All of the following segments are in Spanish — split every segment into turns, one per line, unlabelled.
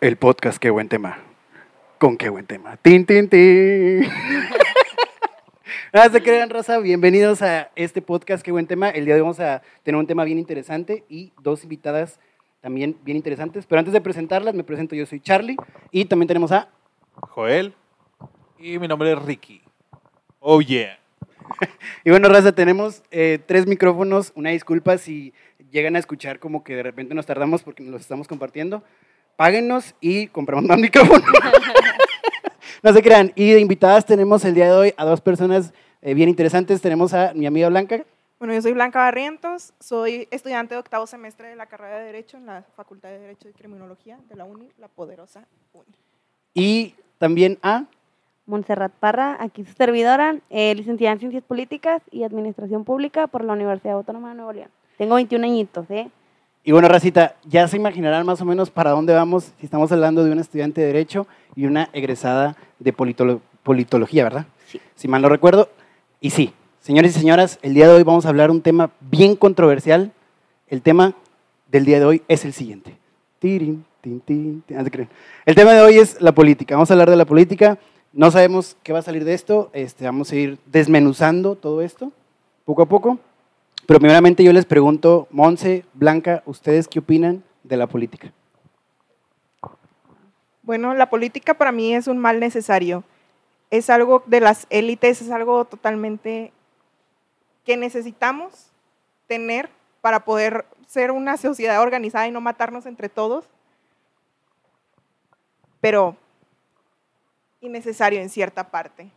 El podcast, qué buen tema. Con qué buen tema. Tin, tin, tin. Nada se crean, Rosa. Bienvenidos a este podcast, qué buen tema. El día de hoy vamos a tener un tema bien interesante y dos invitadas también bien interesantes. Pero antes de presentarlas, me presento. Yo soy Charlie y también tenemos a
Joel. Y mi nombre es Ricky. Oh, yeah.
Y bueno, Raza, tenemos eh, tres micrófonos. Una disculpa si llegan a escuchar como que de repente nos tardamos porque nos los estamos compartiendo. Páguenos y compramos más micrófonos. no se crean. Y de invitadas tenemos el día de hoy a dos personas eh, bien interesantes. Tenemos a mi amiga Blanca.
Bueno, yo soy Blanca Barrientos, soy estudiante de octavo semestre de la carrera de Derecho en la Facultad de Derecho y Criminología de la UNI, la poderosa UNI.
Y también a
Montserrat Parra, aquí su servidora, eh, licenciada en Ciencias Políticas y Administración Pública por la Universidad Autónoma de Nuevo León. Tengo 21 añitos, ¿eh?
Y bueno, Racita, ya se imaginarán más o menos para dónde vamos si estamos hablando de una estudiante de Derecho y una egresada de politolo- politología, ¿verdad?
Sí.
Si mal no recuerdo. Y sí, señores y señoras, el día de hoy vamos a hablar un tema bien controversial. El tema del día de hoy es el siguiente. Tirin, tin, tin, tin. El tema de hoy es la política. Vamos a hablar de la política. No sabemos qué va a salir de esto. Este, vamos a ir desmenuzando todo esto poco a poco. Pero primeramente yo les pregunto, Monse, Blanca, ¿ustedes qué opinan de la política?
Bueno, la política para mí es un mal necesario. Es algo de las élites, es algo totalmente que necesitamos tener para poder ser una sociedad organizada y no matarnos entre todos. Pero innecesario en cierta parte.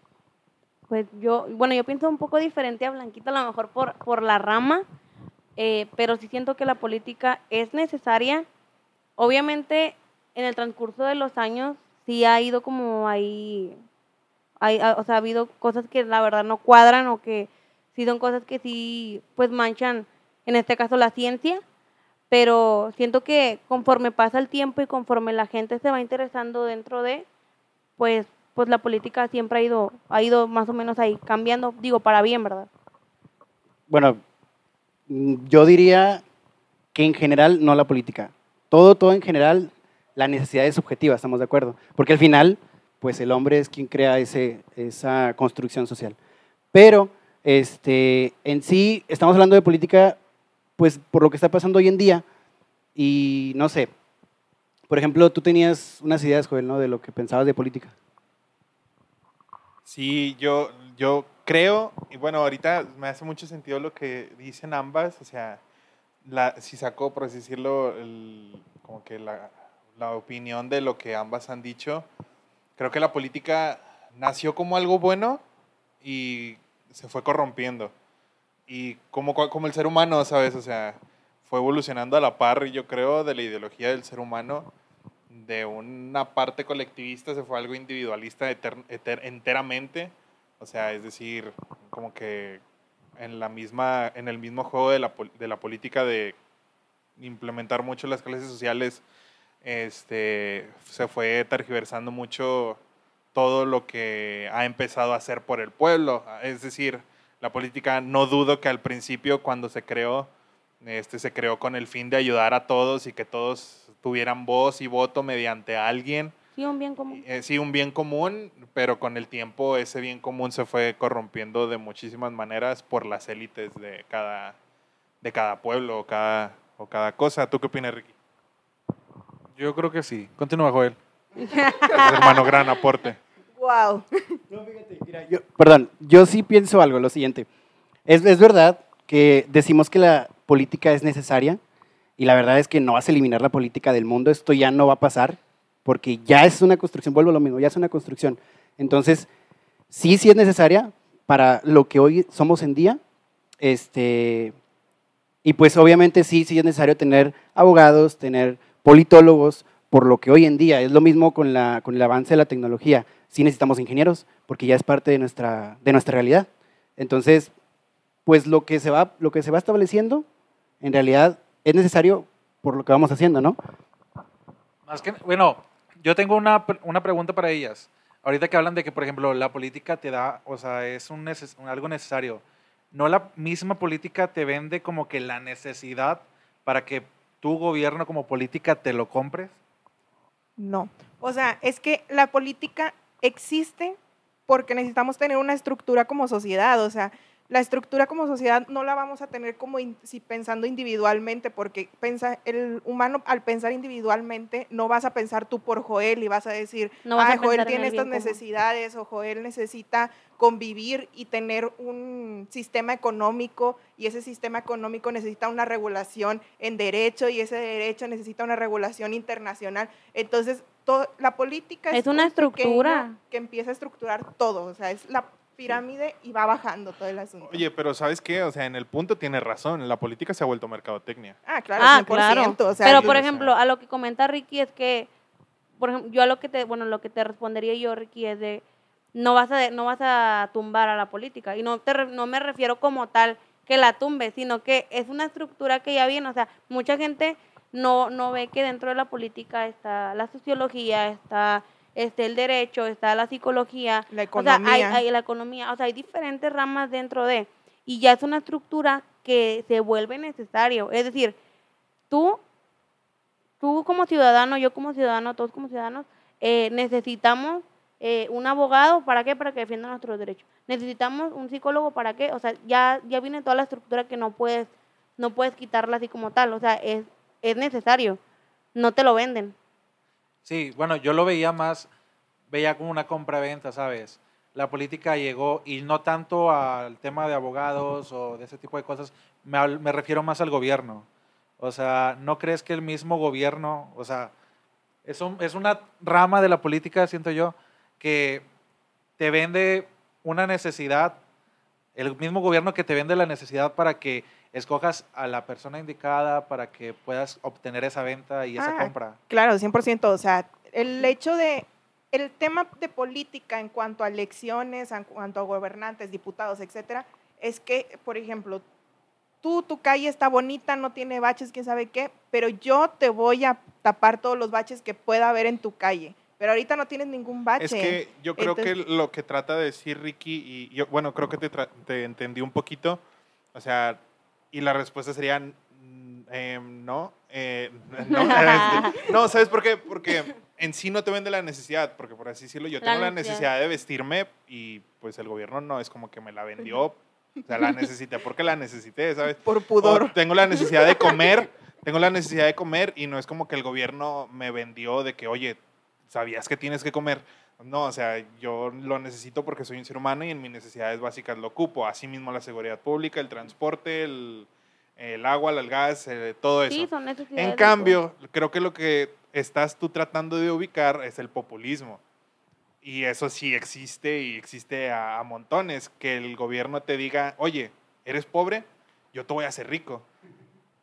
Pues yo, bueno, yo pienso un poco diferente a Blanquita, a lo mejor por, por la rama, eh, pero sí siento que la política es necesaria. Obviamente, en el transcurso de los años, sí ha ido como ahí, hay, ha- o sea, ha habido cosas que la verdad no cuadran o que sí son cosas que sí, pues manchan, en este caso, la ciencia. Pero siento que conforme pasa el tiempo y conforme la gente se va interesando dentro de, pues, pues la política siempre ha ido, ha ido más o menos ahí cambiando, digo, para bien, ¿verdad?
Bueno, yo diría que en general no la política. Todo, todo en general, la necesidad es subjetiva, estamos de acuerdo. Porque al final, pues el hombre es quien crea ese, esa construcción social. Pero este, en sí, estamos hablando de política, pues por lo que está pasando hoy en día. Y no sé, por ejemplo, tú tenías unas ideas, Joel, ¿no? De lo que pensabas de política.
Sí, yo, yo creo, y bueno, ahorita me hace mucho sentido lo que dicen ambas, o sea, la, si sacó, por así decirlo, el- como que la, la opinión de lo que ambas han dicho, creo que la política nació como algo bueno y se fue corrompiendo. Y como, como el ser humano, ¿sabes? O sea, fue evolucionando a la par, yo creo, de la ideología del ser humano de una parte colectivista se fue algo individualista enteramente. O sea, es decir, como que en, la misma, en el mismo juego de la, de la política de implementar mucho las clases sociales, este, se fue tergiversando mucho todo lo que ha empezado a hacer por el pueblo. Es decir, la política no dudo que al principio cuando se creó, este, se creó con el fin de ayudar a todos y que todos tuvieran voz y voto mediante alguien.
Sí, un bien común.
Eh, sí, un bien común, pero con el tiempo ese bien común se fue corrompiendo de muchísimas maneras por las élites de cada, de cada pueblo o cada, o cada cosa. ¿Tú qué opinas, Ricky?
Yo creo que sí. Continúa, Joel.
Hermano, gran aporte.
¡Wow!
No, fíjate, mira, yo- perdón, yo sí pienso algo, lo siguiente. Es, es verdad que decimos que la política es necesaria y la verdad es que no vas a eliminar la política del mundo, esto ya no va a pasar porque ya es una construcción, vuelvo a lo mismo, ya es una construcción. Entonces, sí, sí es necesaria para lo que hoy somos en día, este, y pues obviamente sí, sí es necesario tener abogados, tener politólogos, por lo que hoy en día es lo mismo con, la, con el avance de la tecnología. Sí necesitamos ingenieros, porque ya es parte de nuestra, de nuestra realidad. Entonces, pues lo que, se va, lo que se va estableciendo, en realidad es necesario por lo que vamos haciendo, ¿no?
Más que, bueno, yo tengo una, una pregunta para ellas. Ahorita que hablan de que, por ejemplo, la política te da, o sea, es un neces- un- algo necesario. ¿No la misma política te vende como que la necesidad para que tu gobierno como política te lo compres?
No. O sea, es que la política existe porque necesitamos tener una estructura como sociedad. O sea, la estructura como sociedad no la vamos a tener como in- si pensando individualmente, porque pensa, el humano al pensar individualmente no vas a pensar tú por Joel y vas a decir,
No vas a
ah, Joel tiene estas
bien común".
necesidades o Joel necesita convivir y tener un sistema económico y ese sistema económico necesita una regulación en derecho y ese derecho necesita una regulación internacional. Entonces, to- la política
Es una
un pequeño
estructura.
que empieza a estructurar todo, o sea, es la pirámide y va bajando todo el asunto.
Oye, pero ¿sabes qué? O sea, en el punto tiene razón. La política se ha vuelto mercadotecnia.
ah, claro,
ah,
100%,
claro.
o sea,
Pero por ejemplo, a lo que comenta Ricky es que, por ejemplo, yo a lo que te, bueno, lo que te respondería yo, Ricky, es de no vas a, no vas a tumbar a la política y no te, re- no me refiero como tal que la tumbe, sino que es una estructura que ya viene, o sea, mucha gente no, no ve que dentro de la política está la sociología, está este, el derecho, está la psicología,
la
o sea, hay,
economía.
hay la economía, o sea, hay diferentes ramas dentro de, y ya es una estructura que se vuelve necesario. Es decir, tú, tú como ciudadano, yo como ciudadano, todos como ciudadanos, eh, necesitamos eh, un abogado, ¿para qué? Para que defienda nuestros derechos. Necesitamos un psicólogo, ¿para qué? O sea, ya, ya viene toda la estructura que no puedes, no puedes quitarla así como tal, o sea, es, es necesario, no te lo venden.
Sí, bueno, yo lo veía más, veía como una compra-venta, ¿sabes? La política llegó, y no tanto al tema de abogados o de ese tipo de cosas, me, refiero más al gobierno. O sea, ¿no crees que el mismo gobierno, o sea, es, es una rama de la política, siento yo, que te vende una necesidad, el mismo gobierno que te vende la necesidad para que escojas a la persona indicada, para que puedas obtener esa venta y esa
Ah,
compra?
Claro, 100%. O sea, el hecho de, el tema de política en cuanto a elecciones, en cuanto a gobernantes, diputados, etcétera, es que, por ejemplo, tú, tu calle está bonita, no tiene baches, quién sabe qué, pero yo te voy a tapar todos los baches que pueda haber en tu calle. Pero ahorita no tienes ningún bache.
Es que yo creo
Entonces-
que lo que trata de decir Ricky, y yo, bueno, creo que te, te entendí un poquito, o sea, y la respuesta sería mm, em, no. eh, no, este, no, ¿sabes por qué? Porque en sí no te vende la necesidad, porque por así decirlo, yo
La
tengo la
necesidad.
necesidad de vestirme y pues el gobierno no es como que me la vendió, o sea, la necesité porque la necesité, ¿sabes?
por
O
pudor.
tengo la necesidad de comer, tengo la necesidad de comer y no es como que el gobierno me vendió de que, oye, ¿sabías que tienes que comer? No, o sea, yo lo necesito porque soy un ser humano y en mis necesidades básicas lo ocupo. Asimismo la seguridad pública, el transporte, el, el agua, el gas, eh, todo eso.
Sí, son necesidades.
En cambio, creo que lo que estás tú tratando de ubicar es el populismo. Y eso sí existe y existe a, a montones. Que el gobierno te diga, oye, ¿eres pobre? Yo te voy a hacer rico.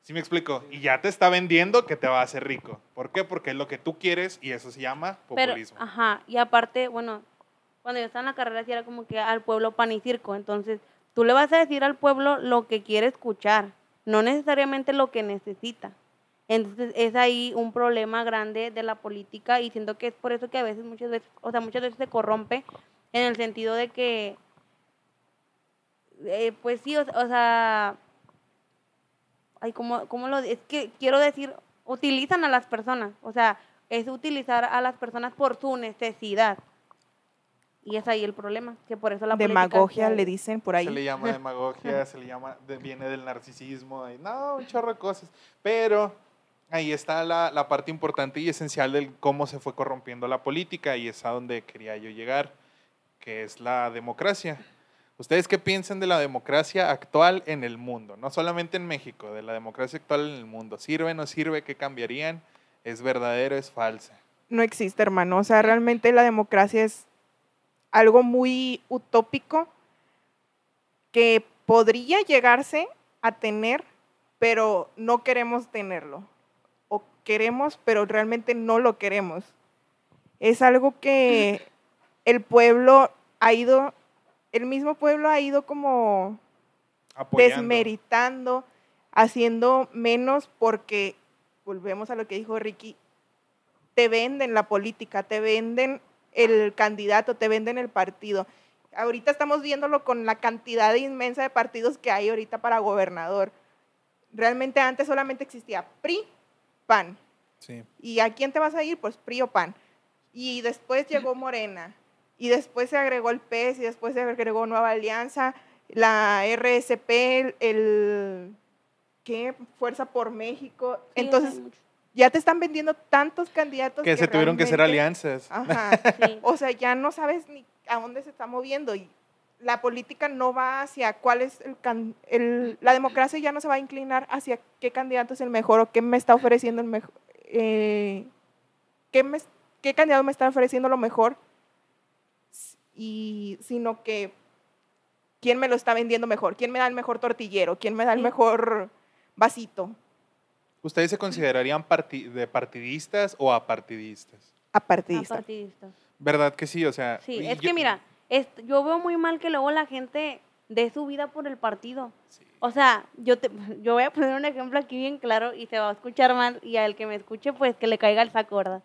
¿Sí me explico? Y ya te está vendiendo que te va a hacer rico. ¿Por qué? Porque es lo que tú quieres y eso se llama
Pero,
populismo.
ajá, y aparte, bueno, cuando yo estaba en la carrera, sí era como que al pueblo pan y circo. Entonces, tú le vas a decir al pueblo lo que quiere escuchar, no necesariamente lo que necesita. Entonces, es ahí un problema grande de la política y siento que es por eso que a veces, muchas veces, o sea, muchas veces se corrompe en el sentido de que, eh, pues sí, o, o sea, ay, ¿cómo, cómo lo, es que quiero decir, utilizan a las personas, o sea, es utilizar a las personas por su necesidad. Y es ahí el problema, que por eso la política
Demagogia
está-
le dicen por ahí.
Se le llama demagogia, se le llama, de- viene del narcisismo, y no, un chorro de cosas. Pero ahí está la, la parte importante y esencial del cómo se fue corrompiendo la política y es a donde quería yo llegar, que es la democracia. ¿Ustedes qué piensan de la democracia actual en el mundo? No solamente en México, de la democracia actual en el mundo. ¿Sirve, no sirve? ¿Qué cambiarían? ¿Es verdadero, es falsa?
no existe, hermano. O sea, realmente la democracia es algo muy utópico que podría llegarse a tener, pero no queremos tenerlo. O queremos, pero realmente no lo queremos. Es algo que el pueblo ha ido, el mismo pueblo ha ido como
Apoyando.
desmeritando, haciendo menos porque, volvemos a lo que dijo Ricky, te venden la política, te venden el candidato, te venden el partido. Ahorita estamos viéndolo con la cantidad inmensa de partidos que hay ahorita para gobernador. Realmente antes solamente existía PRI, PAN.
Sí.
¿Y a quién te vas a ir? Pues PRI o PAN. Y después llegó Morena. Y después se agregó el PES y después se agregó Nueva Alianza, la RSP, el, el- ¿qué? Fuerza por México.
Sí,
Entonces, ya te están vendiendo tantos candidatos
Que se tuvieron que hacer alianzas.
Ajá.
Sí.
O sea, ya no sabes ni a dónde se está moviendo y la política no va hacia cuál es el, can- el- la democracia ya no se va a inclinar hacia qué candidato es el mejor o qué me está ofreciendo el mejor, qué, me- qué candidato me está ofreciendo lo mejor y sino que quién me lo está vendiendo mejor, quién me da el mejor tortillero, quién me da el mejor vasito,
¿Ustedes se considerarían parti- de partidistas o apartidistas?
apartidista.
Apartidistas.
¿Verdad que sí? O sea,
Sí, es
yo-
que mira, es- yo veo muy mal que luego la gente dé su vida por el partido.
Sí.
O sea, yo te, yo voy a poner un ejemplo aquí bien claro y se va a escuchar mal y al que me escuche pues que le caiga el saco, ¿verdad?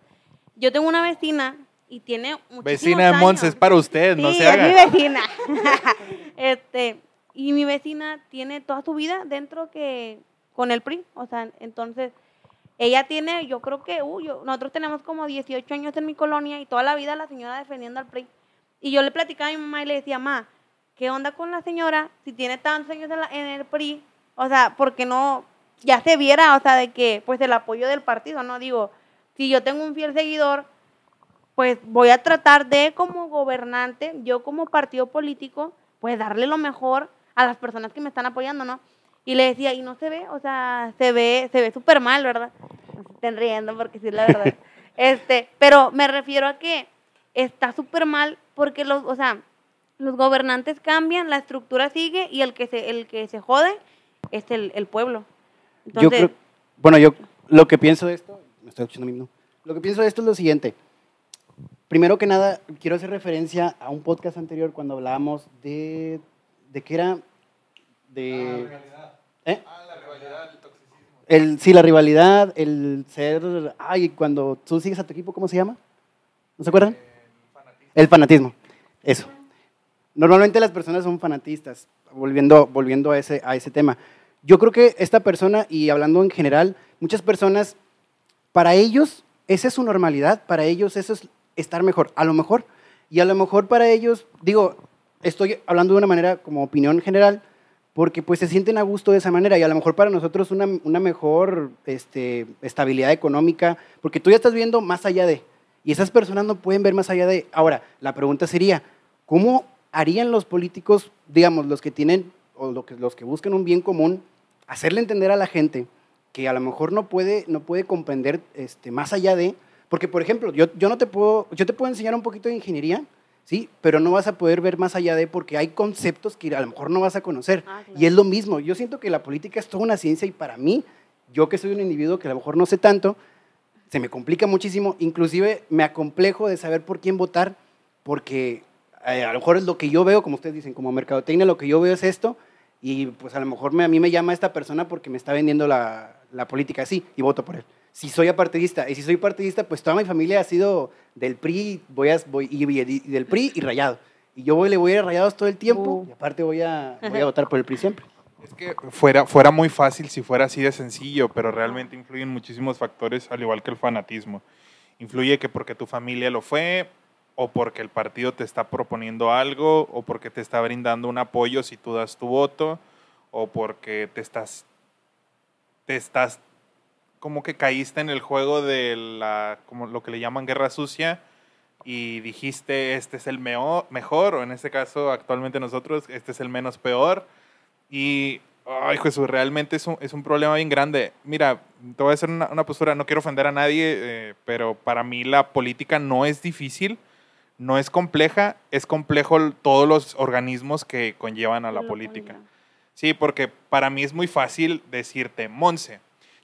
Yo tengo una vecina y tiene
Vecina de Monse, es para usted, no
Sí,
se
es
haga.
mi vecina. este, y mi vecina tiene toda su vida dentro que con el PRI, o sea, entonces ella tiene, yo creo que, uy, yo- nosotros tenemos como 18 años en mi colonia y toda la vida la señora defendiendo al PRI. Y yo le platicaba a mi mamá y le decía, mamá, ¿qué onda con la señora si tiene tantos años en, la- en el PRI? O sea, porque no, ya se viera, o sea, de que, pues el apoyo del partido, ¿no? Digo, si yo tengo un fiel seguidor, pues voy a tratar de como gobernante, yo como partido político, pues darle lo mejor a las personas que me están apoyando, ¿no? Y le decía, y no se ve, o sea, se ve, se ve súper mal, ¿verdad? Se estén riendo porque sí es la verdad. este, pero me refiero a que está súper mal porque los, o sea, los gobernantes cambian, la estructura sigue y el que se, el que se jode es el, el pueblo.
Yo
Entonces,
creo, bueno, yo lo que pienso de esto, me estoy escuchando a mí mismo. Lo que pienso de esto es lo siguiente. Primero que nada, quiero hacer referencia a un podcast anterior cuando hablábamos de, de qué era, de... ¿Eh? El, sí, la rivalidad, el ser... Ay, cuando tú sigues a tu equipo, ¿cómo se llama? ¿No se acuerdan? El fanatismo. Eso. Normalmente las personas son fanatistas, volviendo, volviendo a, ese, a ese tema. Yo creo que esta persona, y hablando en general, muchas personas, para ellos, esa es su normalidad, para ellos eso es estar mejor, a lo mejor. Y a lo mejor para ellos, digo, estoy hablando de una manera como opinión general, porque pues se sienten a gusto de esa manera y a lo mejor para nosotros una, una mejor este, estabilidad económica, porque tú ya estás viendo más allá de, y esas personas no pueden ver más allá de. Ahora, la pregunta sería, ¿cómo harían los políticos, digamos, los que tienen, o los que buscan un bien común, hacerle entender a la gente que a lo mejor no puede, no puede comprender este, más allá de, porque por ejemplo, yo, yo no te puedo, yo te puedo enseñar un poquito de ingeniería, ¿sí? Pero no vas a poder ver más allá de porque hay conceptos que a lo mejor no vas a conocer.
Ah, claro.
Y es lo mismo, yo siento que la política es toda una ciencia y para mí, yo que soy un individuo que a lo mejor no sé tanto, se me complica muchísimo, inclusive me acomplejo de saber por quién votar, porque eh, a lo mejor es lo que yo veo, como ustedes dicen, como mercadotecnia, lo que yo veo es esto, y pues a lo mejor me- a mí me llama esta persona porque me está vendiendo la, la política así, y voto por él. Si soy apartidista, y si soy partidista, pues toda mi familia ha sido del PRI, voy a, voy, y, y- y del PRI y rayado. Y yo voy, le voy a ir a rayados todo el tiempo,
Uh.
y aparte voy a, voy a votar por el PRI siempre.
Es que fuera, fuera muy fácil si fuera así de sencillo, pero realmente influyen muchísimos factores, al igual que el fanatismo. Influye que porque tu familia lo fue, o porque el partido te está proponiendo algo, o porque te está brindando un apoyo si tú das tu voto, o porque te estás, te estás como que caíste en el juego de la, como lo que le llaman guerra sucia, y dijiste, este es el meo- mejor, o en este caso, actualmente nosotros, este es el menos peor. Y, ay, Jesús, realmente es un, es un problema bien grande. Mira, te voy a hacer una, una postura, no quiero ofender a nadie, eh, pero para mí la política no es difícil, no es compleja, es complejo todos los organismos que conllevan a la política. Sí, porque para mí es muy fácil decirte, Monse,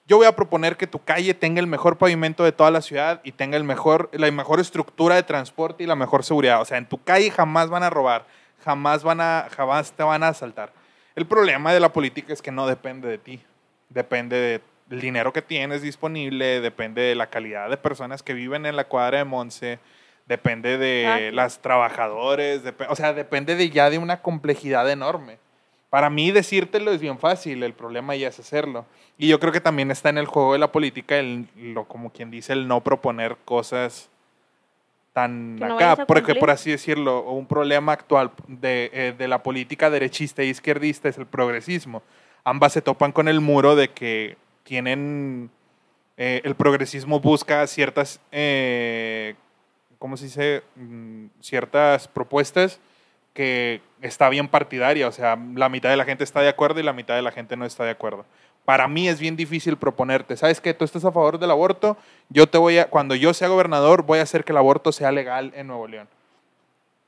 yo voy a proponer que tu calle tenga el mejor pavimento de toda la ciudad y tenga el mejor, la mejor estructura de transporte y la mejor seguridad. O sea, en tu calle jamás van a robar, jamás, van a, jamás te van a asaltar. El problema de la política es que no depende de ti, depende de- del dinero que tienes disponible, depende de la calidad de personas que viven en la cuadra de Monse, depende de
Ah,
las trabajadores, o sea, depende de ya de una complejidad enorme. Para mí decírtelo es bien fácil, el problema ya es hacerlo. Y yo creo que también está en el juego de la política, el, lo, como quien dice, el no proponer cosas tan
no
acá, porque por así decirlo, un problema actual de, eh, de la política derechista e izquierdista es el progresismo. Ambas se topan con el muro de que tienen, eh, el progresismo busca ciertas, eh, ¿cómo se dice? Mm, Ciertas propuestas que está bien partidaria, o sea, la mitad de la gente está de acuerdo y la mitad de la gente no está de acuerdo. Para mí es bien difícil proponerte, ¿sabes qué? Tú estás a favor del aborto, yo te voy a, cuando yo sea gobernador, voy a hacer que el aborto sea legal en Nuevo León.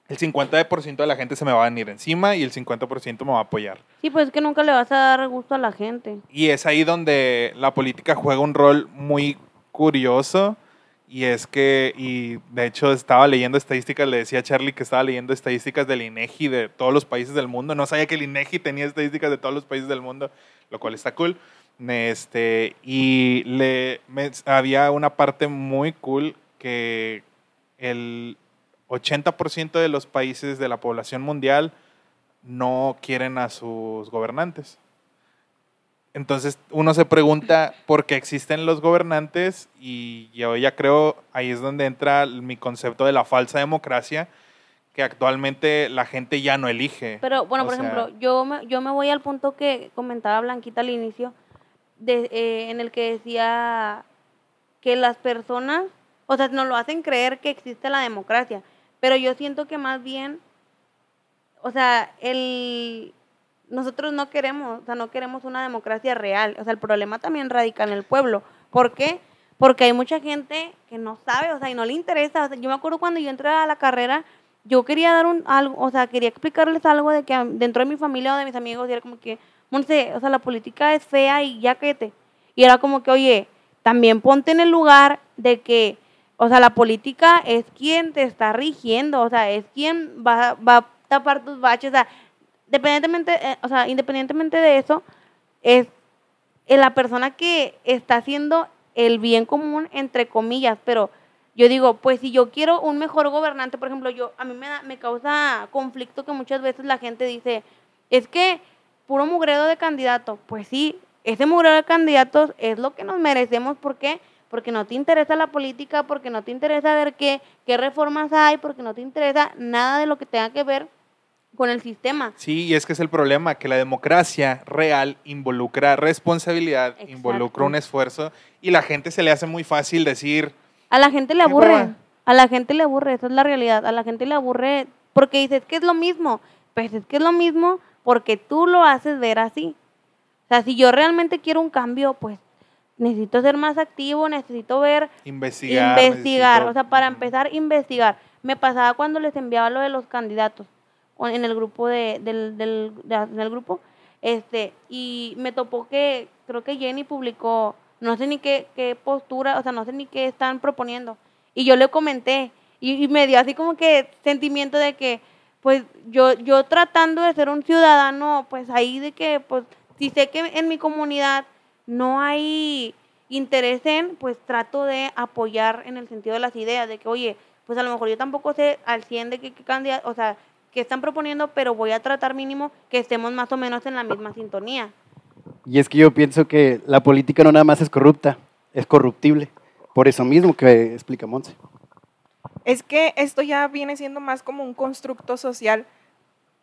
El 50% de la gente se me va a venir encima y el 50% me va a apoyar.
Sí, pues es que nunca le vas a dar gusto a la gente.
Y es ahí donde la política juega un rol muy curioso. Y es que, y de hecho estaba leyendo estadísticas, le decía a Charlie que estaba leyendo estadísticas del INEGI de todos los países del mundo. No sabía que el INEGI tenía estadísticas de todos los países del mundo, lo cual está cool. Este, y le, había una parte muy cool que el 80% de los países de la población mundial no quieren a sus gobernantes. Entonces uno se pregunta por qué existen los gobernantes y yo ya creo ahí es donde entra mi concepto de la falsa democracia que actualmente la gente ya no elige.
Pero bueno,
O
por
sea,
ejemplo, yo me, yo me voy al punto que comentaba Blanquita al inicio, de, eh, en el que decía que las personas, o sea, nos lo hacen creer que existe la democracia, pero yo siento que más bien, o sea, el, nosotros no queremos, o sea, no queremos una democracia real, o sea, el problema también radica en el pueblo. ¿Por qué? Porque hay mucha gente que no sabe, o sea, y no le interesa. O sea, yo me acuerdo cuando yo entré a la carrera, yo quería dar un algo, o sea, quería explicarles algo de que dentro de mi familia o de mis amigos, y era como que, Monse, o sea, la política es fea y ya cállate. Y era como que, oye, también ponte en el lugar de que, o sea, la política es quien te está rigiendo, o sea, es quien va, va a tapar tus baches, o sea, independientemente, eh, o sea, independientemente de eso, es eh, la persona que está haciendo el bien común, entre comillas, pero yo digo, pues si yo quiero un mejor gobernante, por ejemplo, yo a mí me, da- me causa conflicto que muchas veces la gente dice, es que puro mugrero de candidato, pues sí, ese mugrero de candidatos es lo que nos merecemos, ¿por qué? Porque no te interesa la política, porque no te interesa ver qué, qué reformas hay, porque no te interesa nada de lo que tenga que ver con el sistema.
Sí, y es que es el problema, que la democracia real involucra responsabilidad,
Exacto.
involucra un esfuerzo y la gente se le hace muy fácil decir,
A la gente le aburre.
hueva.
A la gente le aburre, esa es la realidad. A la gente le aburre porque dices que es lo mismo. Pues es que es lo mismo porque tú lo haces ver así. O sea, si yo realmente quiero un cambio, pues necesito ser más activo, necesito ver,
investigar.
investigar.
necesito-
O sea, para empezar, investigar. Me pasaba cuando les enviaba lo de los candidatos en el grupo de, del, del, de- en el grupo, este, y me topó que creo que Jenny publicó, no sé ni qué, qué postura, o sea, no sé ni qué están proponiendo. Y yo le comenté, y, y me dio así como que sentimiento de que, pues yo, yo tratando de ser un ciudadano, pues ahí de que, pues, si sé que en mi comunidad no hay interés en, pues trato de apoyar en el sentido de las ideas, de que, oye, pues a lo mejor yo tampoco sé al 100 de qué, qué candidato, o sea, qué están proponiendo, pero voy a tratar mínimo que estemos más o menos en la misma sintonía.
Y es que yo pienso que la política no nada más es corrupta, es corruptible. Por eso mismo que explica Monse.
Es que esto ya viene siendo más como un constructo social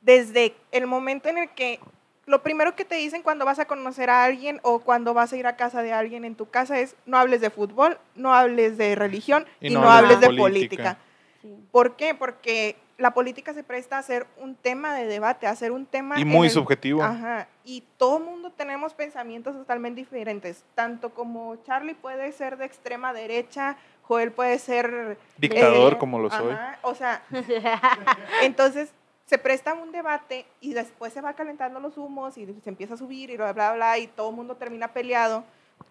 desde el momento en el que lo primero que te dicen cuando vas a conocer a alguien o cuando vas a ir a casa de alguien en tu casa es no hables de fútbol, no hables de religión y, no, hables de política.
Sí.
¿Por qué? Porque la política se presta a ser un tema de debate, a ser un tema...
Y muy
el-
subjetivo.
Ajá, y todo mundo tenemos pensamientos totalmente diferentes, tanto como Charlie puede ser de extrema derecha, Joel puede ser...
Dictador
eh,
como lo soy.
ajá, o sea, entonces se presta un debate y después se va calentando los humos y se empieza a subir y bla, bla, bla, y todo el mundo termina peleado.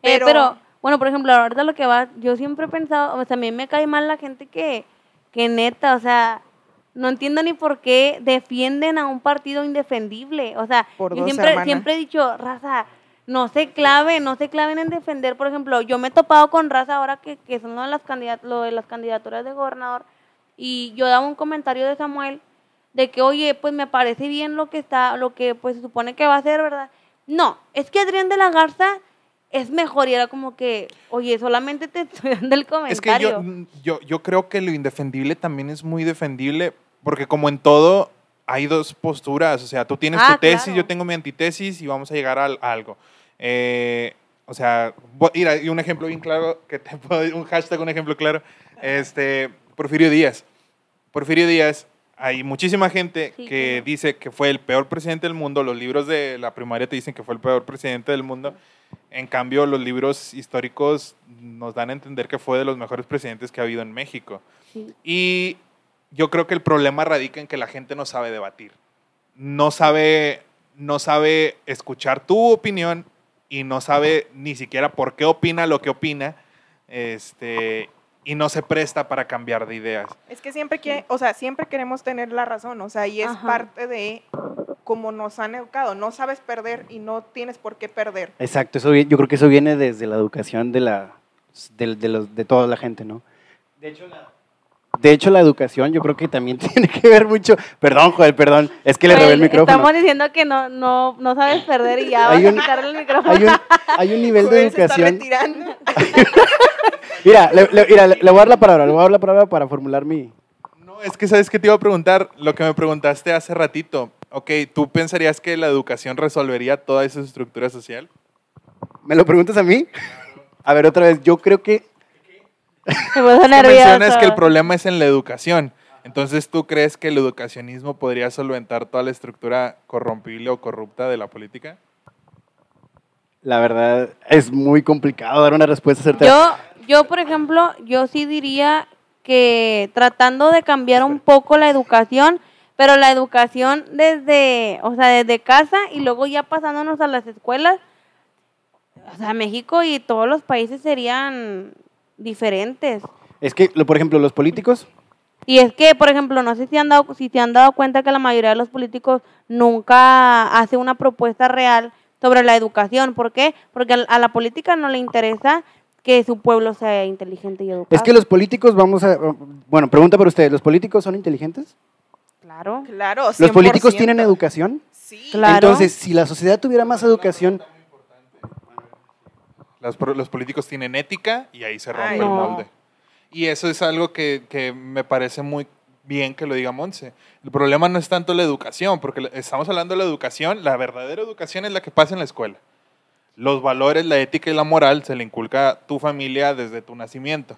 Eh,
Pero,
Pero, bueno, por ejemplo, ahorita lo que va, yo siempre he pensado, o sea, a mí me cae mal la gente que, que neta, o sea, no entiendo ni por qué defienden a un partido indefendible. O sea,
Por
yo siempre he dicho, raza, no se claven, no se claven en defender. Por ejemplo, yo me he topado con raza ahora que, que son lo de, las candidat lo de las candidaturas de gobernador y yo daba un comentario de Samuel de que, oye, pues me parece bien lo que está, lo que pues se supone que va a hacer, ¿verdad? No, es que Adrián de la Garza es mejor y era como que, oye, solamente te estoy dando el comentario.
Es que yo, yo, yo creo que lo indefendible también es muy defendible, porque como en todo hay dos posturas, o sea, tú tienes
Ah,
tu tesis,
claro.
yo tengo mi antitesis y vamos a llegar al- a, algo. Eh, o sea, mira, y un ejemplo bien claro, que te puedo, un hashtag, un ejemplo claro, este, Porfirio Díaz. Porfirio Díaz, hay muchísima gente
Sí,
que
claro.
dice que fue el peor presidente del mundo, los libros de la primaria te dicen que fue el peor presidente del mundo, en cambio los libros históricos nos dan a entender que fue de los mejores presidentes que ha habido en México.
Sí.
Y yo creo que el problema radica en que la gente no sabe debatir. No sabe, no sabe escuchar tu opinión y no sabe ni siquiera por qué opina lo que opina. Este, y no se presta para cambiar de ideas.
Es que siempre quiere, o sea, siempre queremos tener la razón, o sea, y es
Ajá.
parte de cómo nos han educado. No sabes perder y no tienes por qué perder.
Exacto, eso, yo creo que eso viene desde la educación de, la, de, de los, de toda la gente, ¿no? De hecho, la, de hecho, la educación yo creo que también tiene que ver mucho... Perdón, Joel, perdón, es que le robé el micrófono.
Estamos diciendo que no, no, no sabes perder y ya
Hay
vas
un-
a quitarle el micrófono.
Hay un, hay un nivel de
Joel se está
educación... Mira, le, le- mira, le- le voy a dar la palabra, le voy a dar la palabra para formular mi...
No, es que sabes que te iba a preguntar lo que me preguntaste hace ratito. Ok, ¿tú pensarías que la educación resolvería toda esa estructura social?
¿Me lo preguntas a mí? A ver, otra vez, yo creo que...
Se puso
Tú
nervioso.
mencionas que el problema es en la educación. Entonces, ¿tú crees que el educacionismo podría solventar toda la estructura corrompible o corrupta de la política?
La verdad, es muy complicado dar una respuesta certera.
Yo, yo, por ejemplo, yo sí diría que tratando de cambiar un poco la educación, pero la educación desde, o sea, desde casa y luego ya pasándonos a las escuelas, o sea, México y todos los países serían diferentes.
Es que, por ejemplo, los políticos,
Y es que, por ejemplo, no sé si han dado, si se han dado cuenta que la mayoría de los políticos nunca hace una propuesta real sobre la educación. ¿Por qué? Porque a la política no le interesa que su pueblo sea inteligente y educado.
es que los políticos, vamos a... Bueno, pregunta para ustedes, ¿los políticos son inteligentes?
Claro.
Claro,
¿Los políticos
100%.
tienen educación?
Sí.
Claro.
Entonces, si la sociedad tuviera más educación,
Las los políticos tienen ética y ahí se rompe
Ay,
el molde. Y eso es algo que, que me parece muy bien que lo diga Monse. El problema no es tanto la educación, porque estamos hablando de la educación, la verdadera educación es la que pasa en la escuela. Los valores, la ética y la moral se le inculca a tu familia desde tu nacimiento.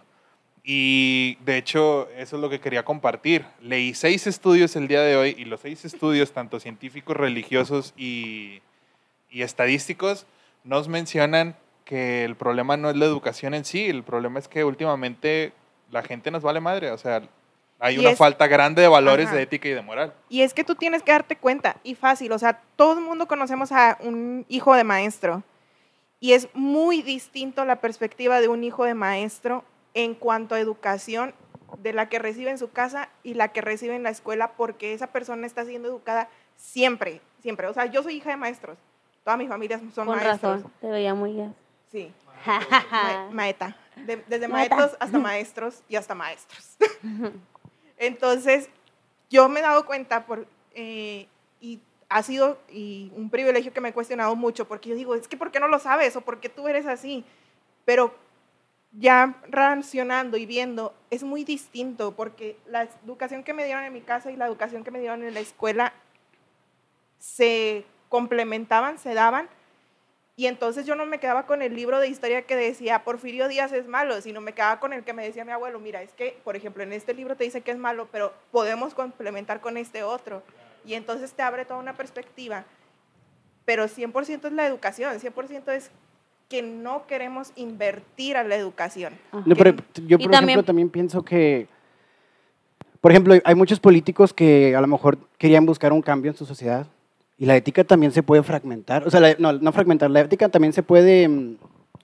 Y de hecho, eso es lo que quería compartir. Leí seis estudios el día de hoy y los seis estudios, tanto científicos, religiosos y, y estadísticos, nos mencionan que el problema no es la educación en sí, el problema es que últimamente la gente nos vale madre. O sea, hay
Y
una
es-
falta grande de valores
Ajá.
de ética y de moral.
Y es que tú tienes que darte cuenta, y fácil, o sea, todo el mundo conocemos a un hijo de maestro, y es muy distinto la perspectiva de un hijo de maestro en cuanto a educación de la que recibe en su casa y la que recibe en la escuela, porque esa persona está siendo educada siempre, siempre. O sea, yo soy hija de maestros, toda mi familia son
Con
maestros.
razón, te veía muy bien.
Sí, ma- maeta. De- desde
Maeta.
maestros hasta maestros y hasta maestros. Entonces, yo me he dado cuenta por, eh, y ha sido y un privilegio que me he cuestionado mucho, porque yo digo, es que ¿por qué no lo sabes? ¿O por qué tú eres así? Pero ya racionando y viendo, es muy distinto, porque la educación que me dieron en mi casa y la educación que me dieron en la escuela se complementaban, se daban, y entonces yo no me quedaba con el libro de historia que decía Porfirio Díaz es malo, sino me quedaba con el que me decía mi abuelo, mira, es que, por ejemplo, en este libro te dice que es malo, pero podemos complementar con este otro. Y entonces te abre toda una perspectiva. Pero 100% es la educación, 100% es que no queremos invertir a la educación.
No, pero yo,
Y
por
también-
ejemplo, también pienso que, por ejemplo, hay muchos políticos que a lo mejor querían buscar un cambio en su sociedad y la ética también se puede fragmentar. O sea, la- no, no fragmentar, la ética también se puede mm,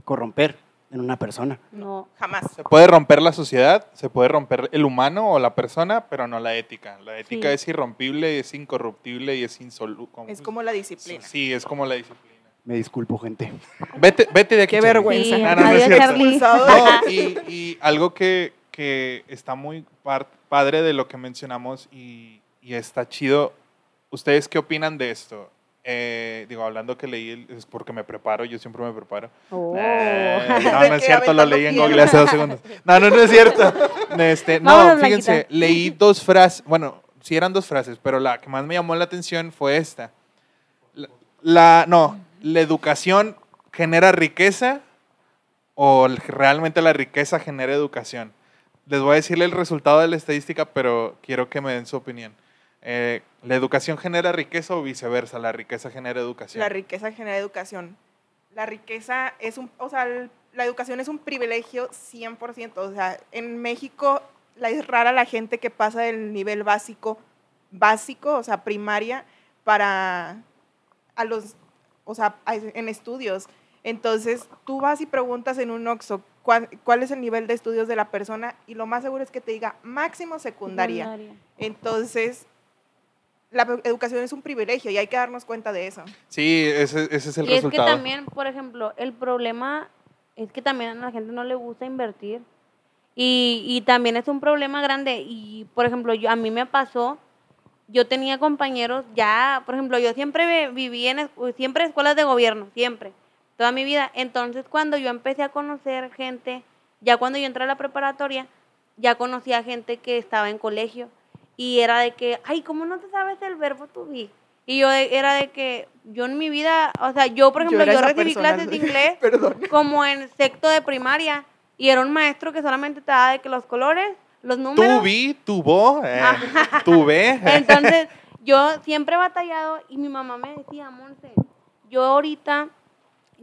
corromper en una persona.
No.
Jamás.
Se puede romper la sociedad, se puede romper el humano o la persona, pero no la ética. La ética
Sí.
es irrompible, es incorruptible y es insoluble.
Es como la disciplina.
Sí, es como la disciplina.
Me disculpo, gente.
Vete, vete de aquí.
Qué
Charlie.
vergüenza.
Sí,
No, no, no es
adiós,
cierto.
Charlie.
No, y, y algo que, que está muy par- padre de lo que mencionamos y, y está chido. ¿Ustedes qué opinan de esto? Eh, digo, hablando que leí, es porque me preparo, yo siempre me preparo.
Oh.
Eh, no, no es cierto, lo leí en. Google hace dos segundos. No, no, no es cierto. Este, no,
Vámonos,
fíjense,
Blanquita.
leí dos frases, bueno, sí eran dos frases, pero la que más me llamó la atención fue esta. La, la- no, la educación genera riqueza o realmente la riqueza genera educación. Les voy a decirle el resultado de la estadística, pero quiero que me den su opinión. Eh, ¿La educación genera riqueza o viceversa? La riqueza genera educación.
La riqueza genera educación. La riqueza es un, o sea, la educación es un privilegio 100%. O sea, en México la, es rara la gente que pasa del nivel básico, básico, o sea, primaria, para a los, o sea, en estudios. Entonces, tú vas y preguntas en un OXXO cuál, cuál es el nivel de estudios de la persona y lo más seguro es que te diga máximo secundaria.
Secundaria.
Entonces, la educación es un privilegio y hay que darnos cuenta de eso.
Sí, ese, ese es el
y es que
resultado.
también, por ejemplo, el problema es que también a la gente no le gusta invertir. Y, y también es un problema grande. Y, por ejemplo, yo, a mí me pasó, yo tenía compañeros ya, por ejemplo, yo siempre viví en siempre escuelas de gobierno, siempre, toda mi vida. Entonces, cuando yo empecé a conocer gente, ya cuando yo entré a la preparatoria, ya conocía gente que estaba en colegio. Y era de que, ay, ¿cómo no te sabes el verbo to be? Y yo de- era de que yo en mi vida, o sea, yo por ejemplo, yo,
esa
recibí
persona.
clases de inglés como en sexto de primaria y era un maestro que solamente te daba de que los colores, los números.
Tú vi, tu vo, eh, tu ve.
Entonces, yo siempre he batallado y mi mamá me decía, Monse, yo ahorita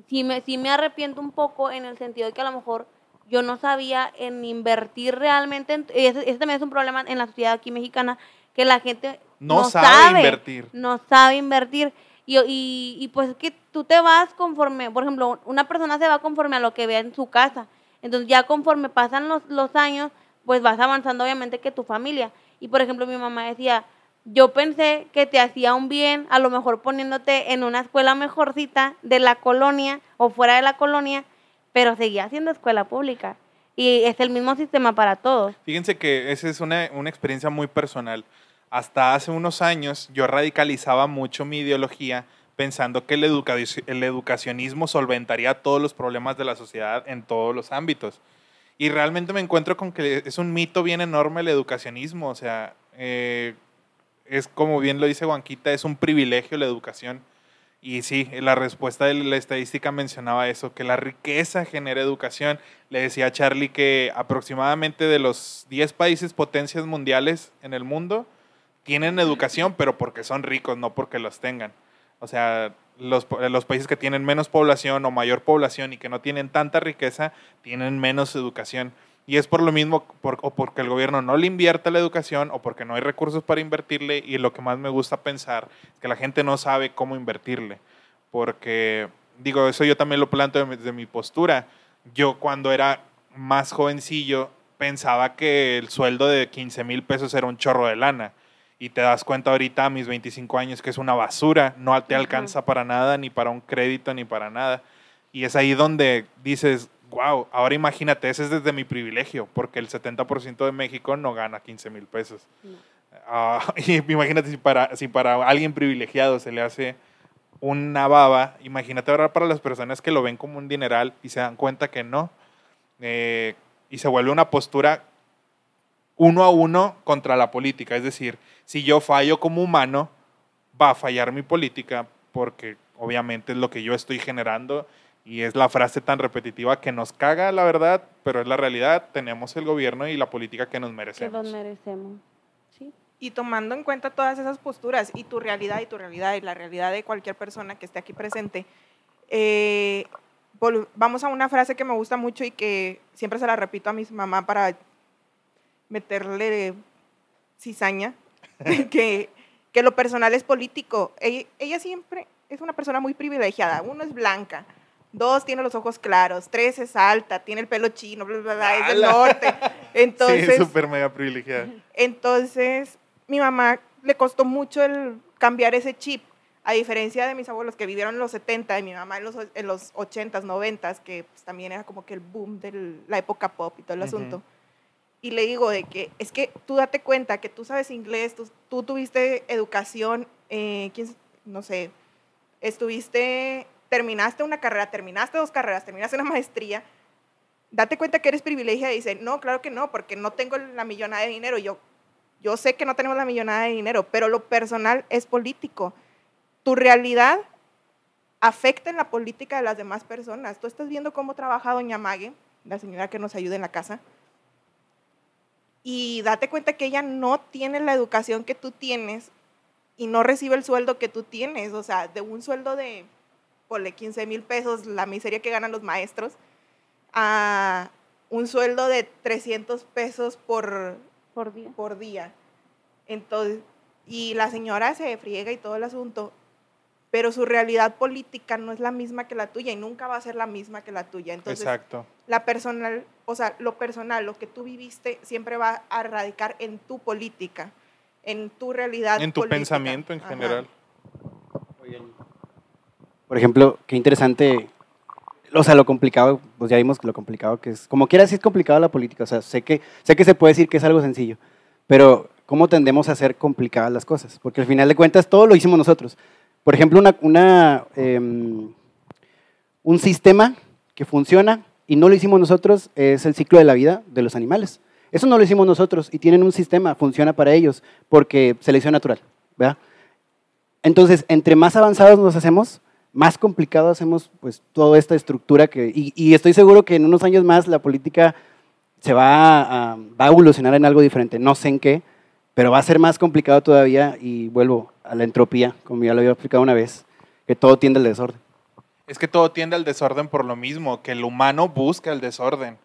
sí me, sí me arrepiento un poco en el sentido de que a lo mejor yo no sabía en invertir realmente. En, ese, ese también es un problema en la sociedad aquí mexicana, que la gente
No sabe invertir.
No sabe invertir. Y, y, y pues es que tú te vas conforme, por ejemplo, una persona se va conforme a lo que ve en su casa. Entonces ya conforme pasan los, los años, pues vas avanzando obviamente que tu familia. Y por ejemplo, mi mamá decía, yo pensé que te hacía un bien, a lo mejor poniéndote en una escuela mejorcita de la colonia o fuera de la colonia, pero seguía siendo escuela pública. Y es el mismo sistema para todos.
Fíjense que esa es una, una experiencia muy personal. Hasta hace unos años yo radicalizaba mucho mi ideología pensando que el, educa- el educacionismo solventaría todos los problemas de la sociedad en todos los ámbitos. Y realmente me encuentro con que es un mito bien enorme el educacionismo. O sea, eh, es como bien lo dice Juanquita, es un privilegio la educación. Y sí, la respuesta de la estadística mencionaba eso, que la riqueza genera educación. Le decía a Charlie que aproximadamente de los 10 países potencias mundiales en el mundo tienen educación, pero porque son ricos, no porque los tengan. O sea, los, los países que tienen menos población o mayor población y que no tienen tanta riqueza, tienen menos educación. Y es por lo mismo, por- o porque el gobierno no le invierte la educación o porque no hay recursos para invertirle. Y lo que más me gusta pensar es que la gente no sabe cómo invertirle. Porque, digo, eso yo también lo planteo desde mi postura. Yo cuando era más jovencillo pensaba que el sueldo de 15 mil pesos era un chorro de lana. Y te das cuenta ahorita a mis 25 años que es una basura, no te alcanza para nada, ni para un crédito, ni para nada. Y es ahí donde dices, wow, ahora imagínate, ese es desde mi privilegio, porque el 70% de México no gana 15 mil pesos.
No.
Ah, y imagínate si para, si para alguien privilegiado se le hace una baba, imagínate ahora para las personas que lo ven como un dineral y se dan cuenta que no. Eh, y se vuelve una postura uno a uno contra la política. Es decir, si yo fallo como humano, va a fallar mi política porque obviamente es lo que yo estoy generando y es la frase tan repetitiva que nos caga, la verdad, pero es la realidad. Tenemos el gobierno y la política que nos
Que
merecemos.
los merecemos. Sí.
Y tomando en cuenta todas esas posturas y tu realidad y tu realidad y la realidad de cualquier persona que esté aquí presente, eh, vamos a una frase que me gusta mucho y que siempre se la repito a mi mamá para meterle cizaña, que, que lo personal es político. Ella, ella siempre es una persona muy privilegiada. Uno es blanca, dos tiene los ojos claros, tres es alta, tiene el pelo chino, bla, bla, bla, es del norte. Entonces,
sí, súper mega privilegiada.
entonces, mi mamá le costó mucho el cambiar ese chip, a diferencia de mis abuelos que vivieron en los 70 y mi mamá en los, en los 80s, 90s, que pues, también era como que el boom de la época pop y todo el
Ujú.
asunto. Y le digo de que es que tú date cuenta que tú sabes inglés, tú, tú tuviste educación, eh, ¿quién no sé, estuviste, terminaste una carrera, terminaste dos carreras, terminaste una maestría, date cuenta que eres privilegiada y dice, no, claro que no, porque no tengo la millonada de dinero. Yo, yo sé que no tenemos la millonada de dinero, pero lo personal es político. Tu realidad afecta en la política de las demás personas. Tú estás viendo cómo trabaja Doña Mague, la señora que nos ayuda en la casa, y date cuenta que ella no tiene la educación que tú tienes y no recibe el sueldo que tú tienes. O sea, de un sueldo de, ponle 15 mil pesos, la miseria que ganan los maestros, a un sueldo de 300 pesos por,
Por día.
por día. Entonces, y la señora se friega y todo el asunto, pero su realidad política no es la misma que la tuya y nunca va a ser la misma que la tuya. Entonces,
Exacto.
la personal, o sea, lo personal, lo que tú viviste siempre va a radicar en tu política, en tu realidad
En tu
política.
pensamiento en
Ajá.
general.
Por ejemplo, qué interesante, o sea, lo complicado, pues ya vimos lo complicado que es. Como quiera, sí es complicado la política, o sea, sé que, sé que se puede decir que es algo sencillo, pero ¿cómo tendemos a hacer complicadas las cosas? Porque al final de cuentas todo lo hicimos nosotros. Por ejemplo, una, una, em, un sistema que funciona y no lo hicimos nosotros es el ciclo de la vida de los animales. Eso no lo hicimos nosotros y tienen un sistema, funciona para ellos porque selección natural, ¿verdad? Entonces, entre más avanzados nos hacemos, más complicado hacemos pues toda esta estructura que y, y estoy seguro que en unos años más la política se va a, va a evolucionar en algo diferente. No sé en qué, pero va a ser más complicado todavía y vuelvo a la entropía, como ya lo había explicado una vez, que todo tiende al desorden.
Es que todo tiende al desorden por lo mismo, que el humano busca el desorden.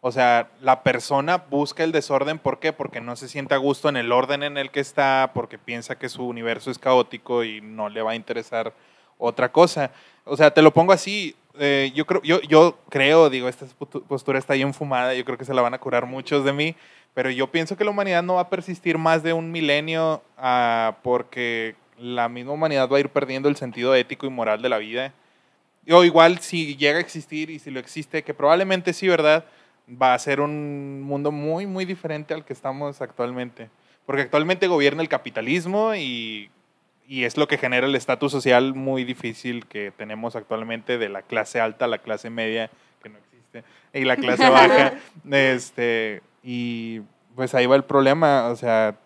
O sea, la persona busca el desorden, ¿por qué? Porque no se siente a gusto en el orden en el que está, porque piensa que su universo es caótico y no le va a interesar otra cosa. O sea, te lo pongo así, eh, yo, creo, yo, yo creo, digo, esta postu- postura está bien fumada, yo creo que se la van a curar muchos de mí, pero yo pienso que la humanidad no va a persistir más de un milenio ah, porque la misma humanidad va a ir perdiendo el sentido ético y moral de la vida. O igual si llega a existir y si lo existe, que probablemente sí, ¿verdad? Va a ser un mundo muy, muy diferente al que estamos actualmente. Porque actualmente gobierna el capitalismo y, y es lo que genera el estatus social muy difícil que tenemos actualmente de la clase alta a la clase media, que no existe, y la clase baja. este, y pues ahí va el problema. O sea,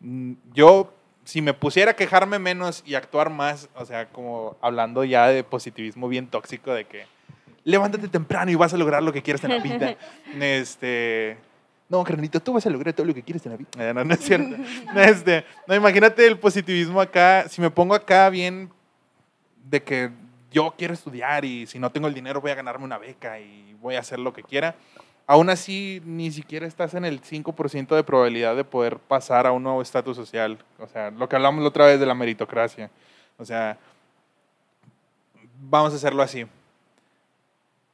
mm, yo si me pusiera a quejarme menos y actuar más, o sea, como hablando ya de positivismo bien tóxico, de que levántate temprano y vas a lograr lo que quieras en la vida. Este, no, carnalito, tú vas a lograr todo lo que quieres en la vida. No, no es cierto. Este, no, imagínate el positivismo acá, si me pongo acá bien de que yo quiero estudiar y si no tengo el dinero voy a ganarme una beca y voy a hacer lo que quiera. Aún así, ni siquiera estás en el 5% de probabilidad de poder pasar a un nuevo estatus social. O sea, lo que hablamos la otra vez de la meritocracia. O sea, vamos a hacerlo así.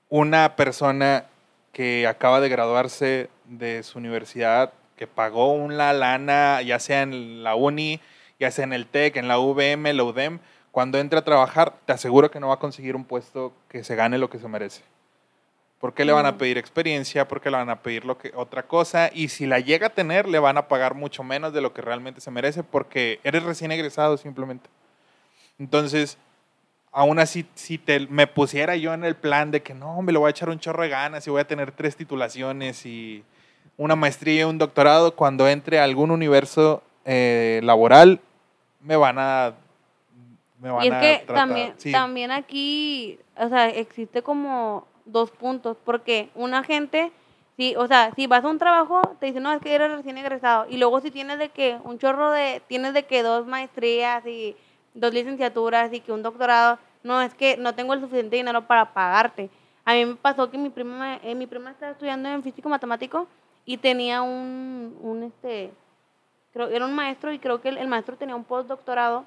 Una persona que acaba de graduarse de su universidad, que pagó una lana, ya sea en la uni, ya sea en el TEC, en la UVM, la UDEM, cuando entre a trabajar, te aseguro que no va a conseguir un puesto que se gane lo que se merece. Porque le van a
Mm.
pedir experiencia, porque le van a pedir lo que, otra cosa, y si la llega a tener, le van a pagar mucho menos de lo que realmente se merece, porque eres recién egresado simplemente. Entonces, aún así, si te, me pusiera yo en el plan de que no, me lo voy a echar un chorro de ganas y voy a tener tres titulaciones y una maestría y un doctorado, cuando entre a algún universo eh, laboral, me van a... Me van
Y es
a
que
tratar-
también,
sí.
también aquí, o sea, existe como dos puntos, porque una gente, sí, o sea, si vas a un trabajo, te dicen, no, es que eres recién egresado, y luego si tienes de que un chorro de, tienes de que dos maestrías y dos licenciaturas y que un doctorado, no, es que no tengo el suficiente dinero para pagarte. A mí me pasó que mi prima, eh, mi prima estaba estudiando en físico matemático y tenía un, un este, creo, era un maestro y creo que el, el maestro tenía un postdoctorado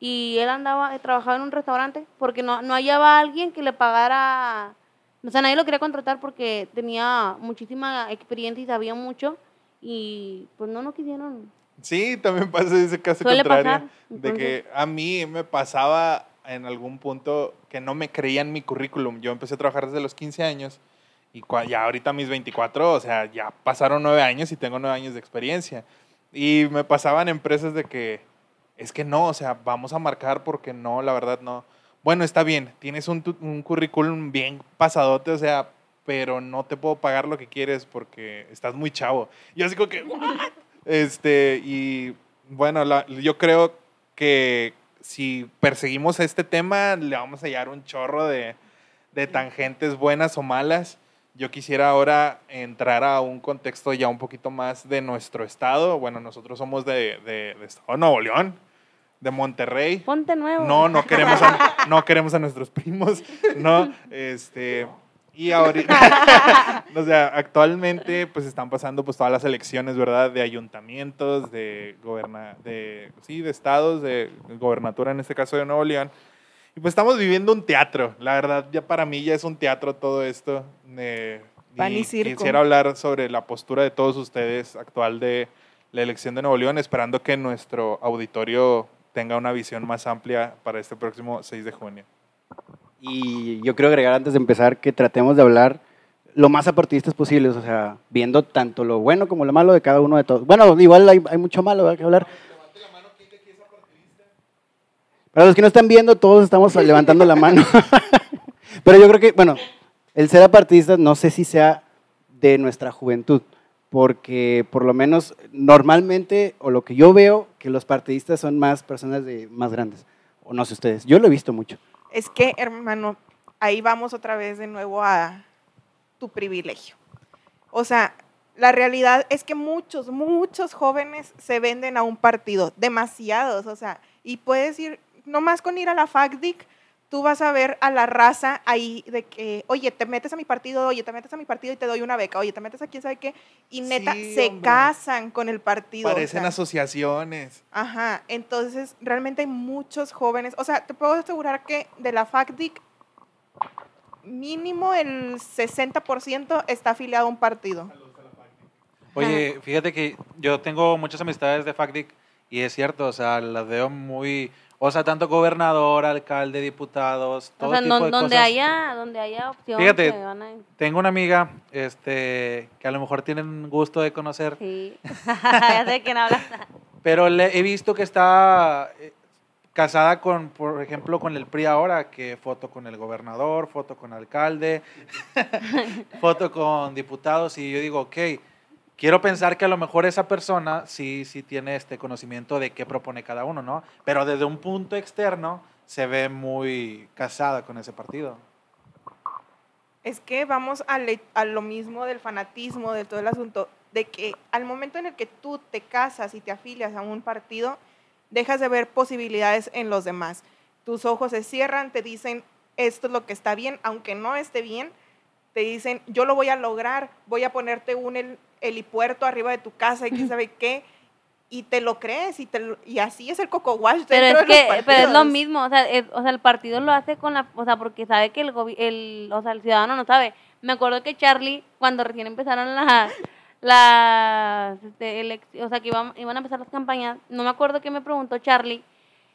y él andaba, eh, trabajaba en un restaurante porque no, no hallaba a alguien que le pagara, o sea, nadie lo quería contratar porque tenía muchísima experiencia y sabía mucho y pues no, no quisieron.
Sí, también pasa ese caso
Suele
contrario.
pasar,
De que a mí me pasaba en algún punto que no me creían mi currículum. Yo empecé a trabajar desde los 15 años Y ya ahorita mis 24, o sea, ya pasaron nueve años y tengo nueve años de experiencia. Y me pasaban empresas de que, es que no, o sea, vamos a marcar porque no, la verdad no. Bueno, está bien, tienes un, un currículum bien pasadote, o sea, pero no te puedo pagar lo que quieres porque estás muy chavo. Yo así como que, "What?". Este, y bueno, la- yo creo que si perseguimos este tema, le vamos a hallar un chorro de, de tangentes buenas o malas. Yo quisiera ahora entrar a un contexto ya un poquito más de nuestro estado. Bueno, nosotros somos de, de, de Estado Nuevo León, de Monterrey.
Ponte nuevo.
No, no queremos a, no queremos a nuestros primos, no, este, y ahorita, o sea, actualmente pues están pasando pues todas las elecciones, ¿verdad? De ayuntamientos, de goberna, de, sí, de estados, de gobernatura en este caso de Nuevo León. Y pues estamos viviendo un teatro, la verdad, ya para mí ya es un teatro todo esto. eh,
Pan y circo.
Quisiera hablar sobre la postura de todos ustedes actual de la elección de Nuevo León, esperando que nuestro auditorio tenga una visión más amplia para este próximo 6 de junio.
Y yo quiero agregar antes de empezar que tratemos de hablar lo más apartidistas posibles, o sea, viendo tanto lo bueno como lo malo de cada uno de todos. Bueno, igual hay, hay mucho malo ¿verdad? que hablar. Para los que no están viendo, todos estamos levantando la mano. Pero yo creo que, bueno, el ser apartidista no sé si sea de nuestra juventud, porque por lo menos normalmente, o lo que yo veo, que los partidistas son más personas de más grandes. O no sé ustedes, yo lo he visto mucho.
Es que, hermano, ahí vamos otra vez de nuevo a tu privilegio. O sea, la realidad es que muchos, muchos jóvenes se venden a un partido, demasiados, o sea, y puedes ir, nomás con ir a la FACDIC, tú vas a ver a la raza ahí de que, oye, te metes a mi partido, oye, te metes a mi partido y te doy una beca, oye, te metes a quién sabe qué, y neta,
Sí,
se
hombre.
casan con el partido. o
Parecen
sea.
asociaciones.
Ajá, entonces realmente hay muchos jóvenes, o sea, te puedo asegurar que de la FACDIC mínimo el 60% está afiliado a un partido.
Oye, fíjate que yo tengo muchas amistades de FACDIC y es cierto, o sea, las veo muy, o sea, tanto gobernador, alcalde, diputados, todo
O sea,
tipo
no-
de
donde
cosas.
haya, donde haya opción.
Fíjate,
que van a-
Tengo una amiga, este, que a lo mejor tienen gusto de conocer,
Sí. ya sé de quién hablas.
pero le he visto que está eh, casada con, por ejemplo, con el PRI ahora, que foto con el gobernador, foto con alcalde, foto con diputados, y yo digo, ok, quiero pensar que a lo mejor esa persona sí, sí tiene este conocimiento de qué propone cada uno, ¿no? Pero desde un punto externo se ve muy casada con ese partido.
Es que vamos a, a lo mismo del fanatismo, de todo el asunto, de que al momento en el que tú te casas y te afilias a un partido, dejas de ver posibilidades en los demás. Tus ojos se cierran, te dicen, esto es lo que está bien, aunque no esté bien, te dicen, yo lo voy a lograr, voy a ponerte un helipuerto arriba de tu casa y quién sabe qué, y te lo crees, y, te lo- y así es el coco wash
Pero
dentro
es
de los
que, pero es lo mismo, o sea, es- o sea, el partido lo hace con la, o sea, porque sabe que el, el, o sea, el ciudadano no sabe. Me acuerdo que Charlie, cuando recién empezaron las, las, este, elec- o sea, que iban, iban a empezar las campañas, no me acuerdo qué me preguntó Charlie,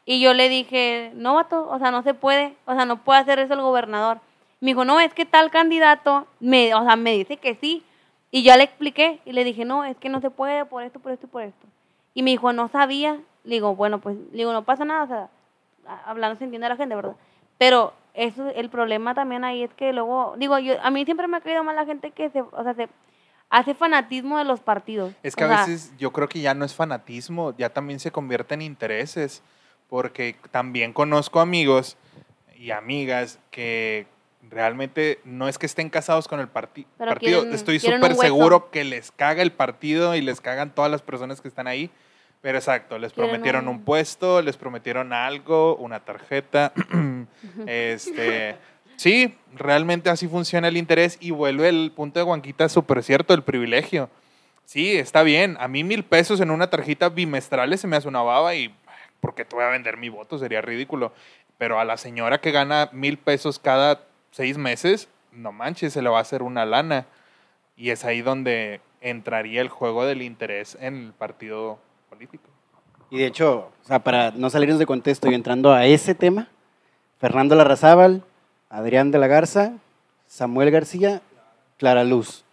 y yo le dije, no, vato, o sea, no se puede, o sea, no puede hacer eso el gobernador. Me dijo, no, es que tal candidato, me, o sea, me dice que sí, y yo le expliqué, y le dije, no, es que no se puede por esto, por esto y por esto. Y me dijo, no sabía. Le digo, bueno, pues, le digo, no pasa nada, o sea, a- hablando se entiende la gente, ¿verdad? Pero eso, el problema también ahí es que luego, digo, yo, a mí siempre me ha caído mal la gente que se, o sea, se hace fanatismo de los partidos.
Es que
O
a
sea,
veces yo creo que ya no es fanatismo, ya también se convierte en intereses, porque también conozco amigos y amigas que realmente no es que estén casados con el parti-
Pero
partido,
quieren-
estoy súper seguro que les caga el partido y les cagan todas las personas que están ahí, pero exacto, les prometieron
un-
un puesto, les prometieron algo, una tarjeta, este... Sí, realmente así funciona el interés y vuelve el punto de Juanquita súper cierto, el privilegio. Sí, está bien. A mí mil pesos en una tarjeta bimestrales se me hace una baba y ¿por qué te voy a vender mi voto? Sería ridículo. Pero a la señora que gana mil pesos cada seis meses, no manches, se le va a hacer una lana. Y es ahí donde entraría el juego del interés en el partido político.
Y de hecho, o sea, para no salirnos de contexto y entrando a ese tema, Fernando Larrazábal, Adrián de la Garza, Samuel García clara luz.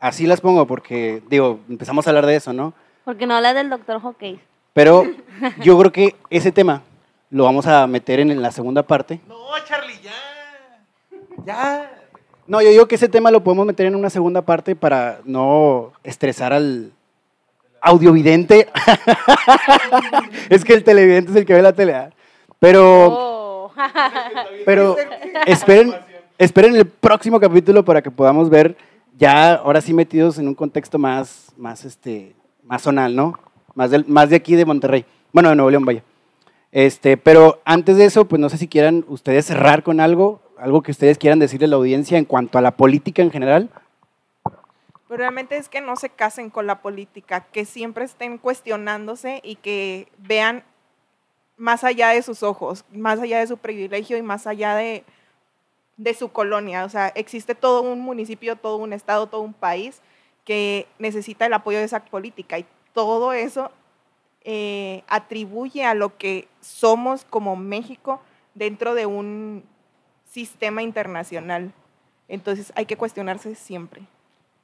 Así las pongo porque, digo, empezamos a hablar de eso, ¿no?
Porque no hablas del doctor Hockey.
Pero yo creo que ese tema lo vamos a meter en la segunda parte.
No, Charlie, ya. Ya.
No, yo digo que ese tema lo podemos meter en una segunda parte para no estresar al audiovidente. es que el televidente es el que ve la tele. ¿ah? Pero,
Oh.
pero esperen, esperen el próximo capítulo para que podamos ver ya ahora sí metidos en un contexto más, más, este, más zonal, ¿no? Más, del, más de aquí de Monterrey. Bueno, de Nuevo León, vaya. Este, pero antes de eso, pues no sé si quieran ustedes cerrar con algo, algo que ustedes quieran decirle a la audiencia en cuanto a la política en general.
Pero realmente es que no se casen con la política, que siempre estén cuestionándose y que vean más allá de sus ojos, más allá de su privilegio y más allá de, de su colonia. O sea, existe todo un municipio, todo un estado, todo un país que necesita el apoyo de esa política y todo eso eh, atribuye a lo que somos como México dentro de un sistema internacional. Entonces hay que cuestionarse siempre.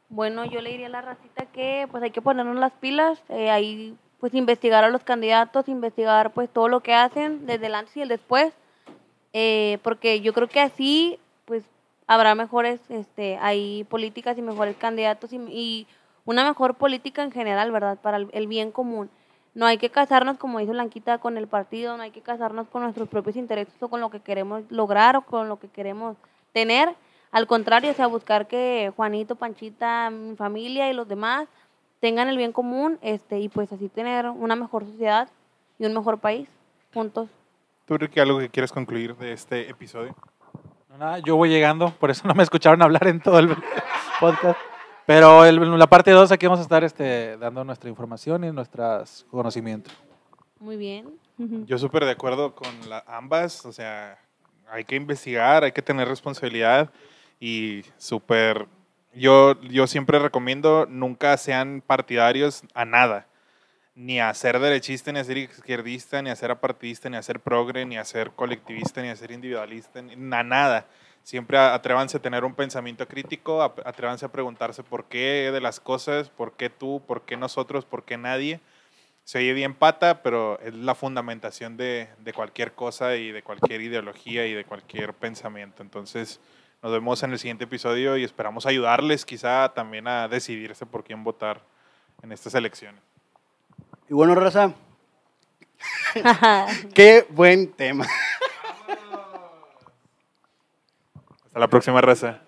Bueno, yo le diría a la racita que pues hay que ponernos las pilas, eh, ahí pues investigar a los candidatos, investigar pues todo lo que hacen desde el antes y el después, eh, porque yo creo que así pues habrá mejores, este, hay políticas y mejores candidatos y, una mejor política en general, ¿verdad? Para el bien común. No hay que casarnos, como dice Blanquita, con el partido, no hay que casarnos con nuestros propios intereses o con lo que queremos lograr o con lo que queremos tener. Al contrario, o sea, buscar que Juanito, Panchita, mi familia y los demás tengan el bien común este, y pues así tener una mejor sociedad y un mejor país juntos.
¿Tú, Ricky, algo que quieres concluir de este episodio?
No, nada, yo voy llegando, por eso no me escucharon hablar en todo el podcast. Pero en la parte 2 aquí vamos a estar este, dando nuestra información y nuestros conocimientos.
Muy bien.
Yo súper de acuerdo con la- ambas, o sea, hay que investigar, hay que tener responsabilidad y súper, yo, yo siempre recomiendo nunca sean partidarios a nada, ni a ser derechista, ni a ser izquierdista, ni a ser apartidista, ni a ser progre, ni a ser colectivista, ni a ser individualista, ni a nada. Siempre atrévanse a tener un pensamiento crítico, a- atrévanse a preguntarse por qué de las cosas, por qué tú, por qué nosotros, por qué nadie se oye bien pata, pero es la fundamentación de, de cualquier cosa y de cualquier ideología y de cualquier pensamiento. Entonces, nos vemos en el siguiente episodio y esperamos ayudarles quizá también a decidirse por quién votar en estas elecciones.
Y bueno, Raza, qué buen tema.
Hasta la próxima, raza.